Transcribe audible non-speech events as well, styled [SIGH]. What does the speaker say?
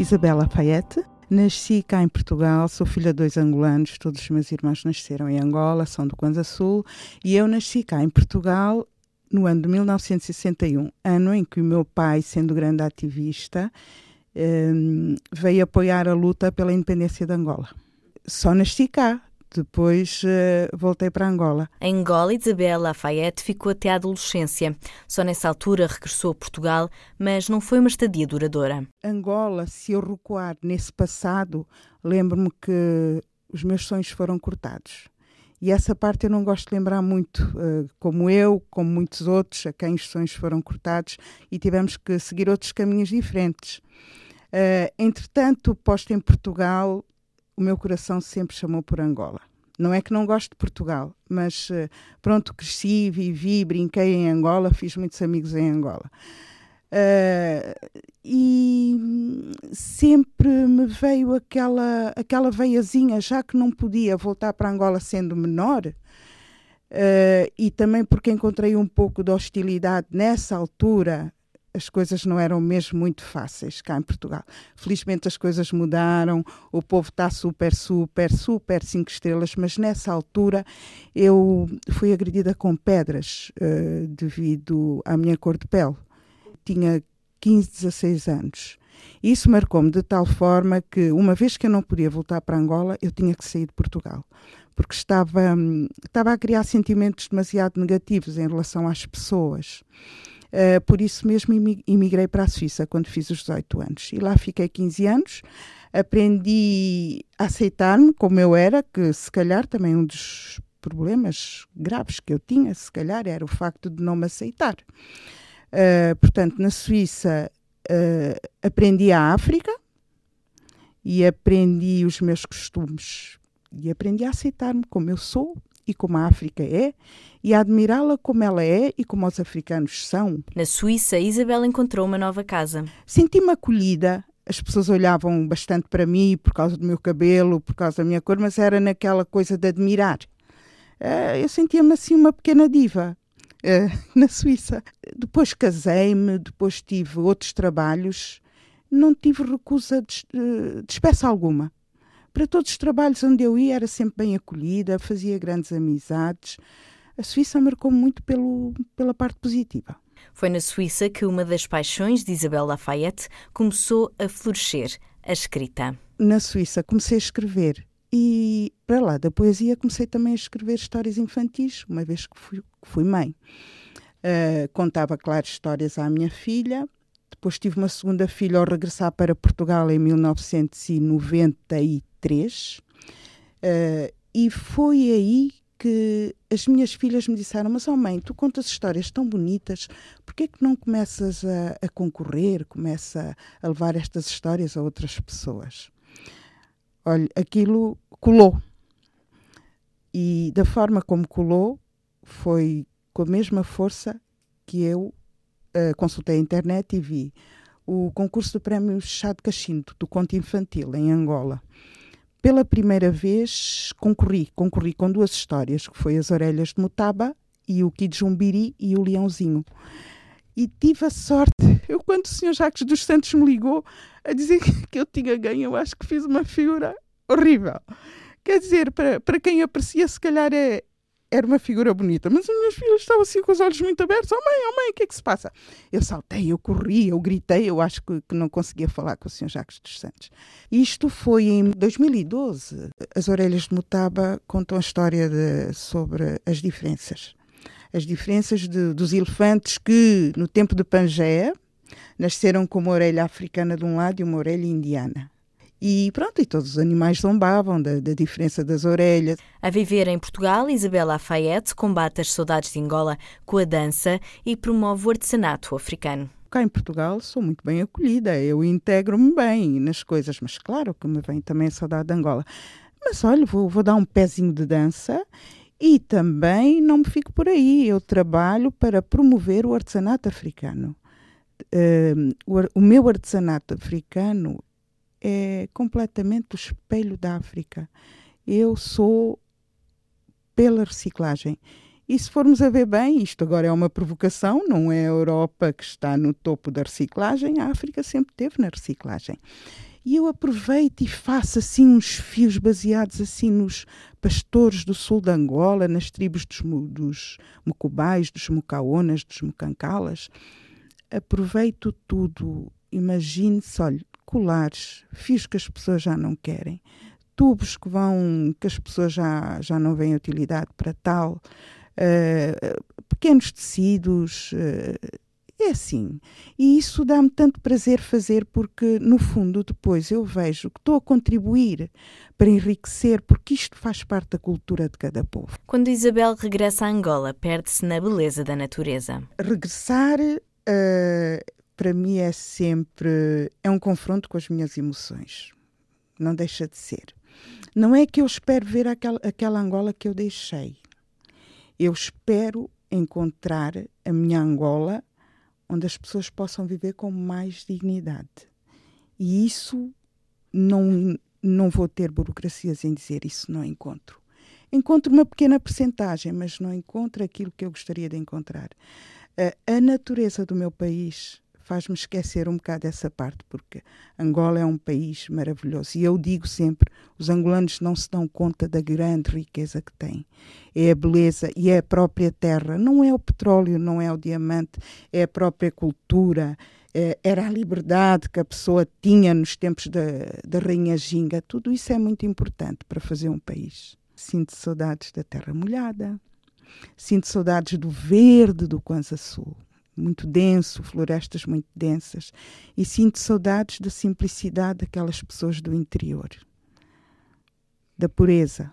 Isabela Fayette. Nasci cá em Portugal, sou filha de dois angolanos, todos os meus irmãos nasceram em Angola, são do Kwanza Sul, e eu nasci cá em Portugal no ano de 1961, ano em que o meu pai, sendo grande ativista, um, veio apoiar a luta pela independência de Angola. Só nasci cá, depois uh, voltei para Angola. Em Angola, Isabel Lafayette ficou até a adolescência. Só nessa altura regressou a Portugal, mas não foi uma estadia duradoura. Angola, se eu recuar nesse passado, lembro-me que os meus sonhos foram cortados. E essa parte eu não gosto de lembrar muito, uh, como eu, como muitos outros, a quem os sonhos foram cortados e tivemos que seguir outros caminhos diferentes. Uh, entretanto, posto em Portugal, o meu coração sempre chamou por Angola. Não é que não gosto de Portugal, mas uh, pronto, cresci, vivi, brinquei em Angola, fiz muitos amigos em Angola. Uh, e sempre me veio aquela, aquela veiazinha, já que não podia voltar para Angola sendo menor, uh, e também porque encontrei um pouco de hostilidade nessa altura as coisas não eram mesmo muito fáceis cá em Portugal. Felizmente as coisas mudaram, o povo está super, super, super cinco estrelas, mas nessa altura eu fui agredida com pedras uh, devido à minha cor de pele. Tinha 15, 16 anos. Isso marcou-me de tal forma que, uma vez que eu não podia voltar para Angola, eu tinha que sair de Portugal. Porque estava, hum, estava a criar sentimentos demasiado negativos em relação às pessoas. Uh, por isso mesmo emigrei para a Suíça quando fiz os 18 anos. E lá fiquei 15 anos. Aprendi a aceitar-me como eu era, que se calhar também um dos problemas graves que eu tinha, se calhar, era o facto de não me aceitar. Uh, portanto, na Suíça uh, aprendi a África e aprendi os meus costumes e aprendi a aceitar-me como eu sou e como a África é, e a admirá-la como ela é e como os africanos são. Na Suíça, Isabel encontrou uma nova casa. Senti-me acolhida. As pessoas olhavam bastante para mim por causa do meu cabelo, por causa da minha cor, mas era naquela coisa de admirar. Uh, eu sentia-me assim uma pequena diva. Uh, [LAUGHS] na Suíça. Depois casei-me, depois tive outros trabalhos, não tive recusa de, de, de espécie alguma. Para todos os trabalhos onde eu ia era sempre bem acolhida, fazia grandes amizades. A Suíça marcou muito pelo, pela parte positiva. Foi na Suíça que uma das paixões de Isabel Lafayette começou a florescer, a escrita. Na Suíça comecei a escrever e para lá da poesia comecei também a escrever histórias infantis, uma vez que fui, que fui mãe. Uh, contava, claro, histórias à minha filha depois tive uma segunda filha ao regressar para Portugal em 1993. Uh, eh, e foi aí que as minhas filhas me disseram: Mas, oh mãe, tu contas histórias tão bonitas, por que é que não começas a, a, concorrer, começa a levar estas histórias a outras pessoas? Olha, aquilo colou. E da forma como colou, foi com a mesma força que eu uh, consultei a internet e vi o concurso do Prémio Chá de Cachinto, do conto infantil, em Angola. Pela primeira vez concorri, concorri com duas histórias, que foi As Orelhas de Mutaba e o Kid Jumbiri e o Leãozinho. E tive a sorte, [LAUGHS] eu quando o Sr. Jacques dos Santos me ligou a dizer [LAUGHS] que eu tinha ganho, eu acho que fiz uma figura horrível. Quer dizer, para, para quem aprecia, se calhar é, era uma figura bonita, mas as minhas filhas estavam assim com os olhos muito abertos. Oh mãe, oh mãe, o que é que se passa? Eu saltei, eu corri, eu gritei, eu acho que, que não conseguia falar com o Sr. Jacques dos Santos. Isto foi em 2012. As Orelhas de Mutaba contam a história de, sobre as diferenças. As diferenças de, dos elefantes que, no tempo de Pangeia, nasceram com uma orelha africana de um lado e uma orelha indiana. E pronto, e todos os animais zombavam da, da, diferença das orelhas. A viver em Portugal, Isabela Lafayette combate as saudades de Angola com a dança e promove o artesanato africano. Cá em Portugal sou muito bem acolhida, eu integro-me bem nas coisas, mas claro que me vem também a saudade de Angola. Mas olha, vou, vou dar um pezinho de dança e também não me fico por aí, eu trabalho para promover o artesanato africano. Uh, o, o meu artesanato africano é completamente o espelho da África. Eu sou pela reciclagem. E se formos a ver bem, isto agora é uma provocação, não é a Europa que está no topo da reciclagem, a África sempre teve na reciclagem. E eu aproveito e faço assim uns fios baseados assim nos pastores do sul de Angola, nas tribos dos, dos Mucubais, dos Mucaonas, dos Mucancalas. Aproveito tudo. Imagine-se, olha, colares, fios que as pessoas já não querem, tubos que vão, que as pessoas já, já não veem utilidade para tal, uh, pequenos tecidos. Uh, é assim. E isso dá-me tanto prazer fazer porque, no fundo, depois eu vejo que estou a contribuir para enriquecer, porque isto faz parte da cultura de cada povo. Quando Isabel regressa a Angola, perde-se na beleza da natureza. Regressar, uh, para mim, é sempre é um confronto com as minhas emoções. Não deixa de ser. Não é que eu espero ver aquela, aquela Angola que eu deixei. Eu espero encontrar a minha Angola onde as pessoas possam viver com mais dignidade. E isso não, não vou ter burocracias em dizer isso não encontro. Encontro uma pequena percentagem, mas não encontro aquilo que eu gostaria de encontrar. A natureza do meu país faz-me esquecer um bocado essa parte, porque Angola é um país maravilhoso. E eu digo sempre: os angolanos não se dão conta da grande riqueza que têm. É a beleza e é a própria terra. Não é o petróleo, não é o diamante, é a própria cultura. É, era a liberdade que a pessoa tinha nos tempos da, da Rainha Ginga. Tudo isso é muito importante para fazer um país. Sinto saudades da terra molhada, sinto saudades do verde do Kwanza Sul muito denso, florestas muito densas, e sinto saudades da simplicidade daquelas pessoas do interior, da pureza,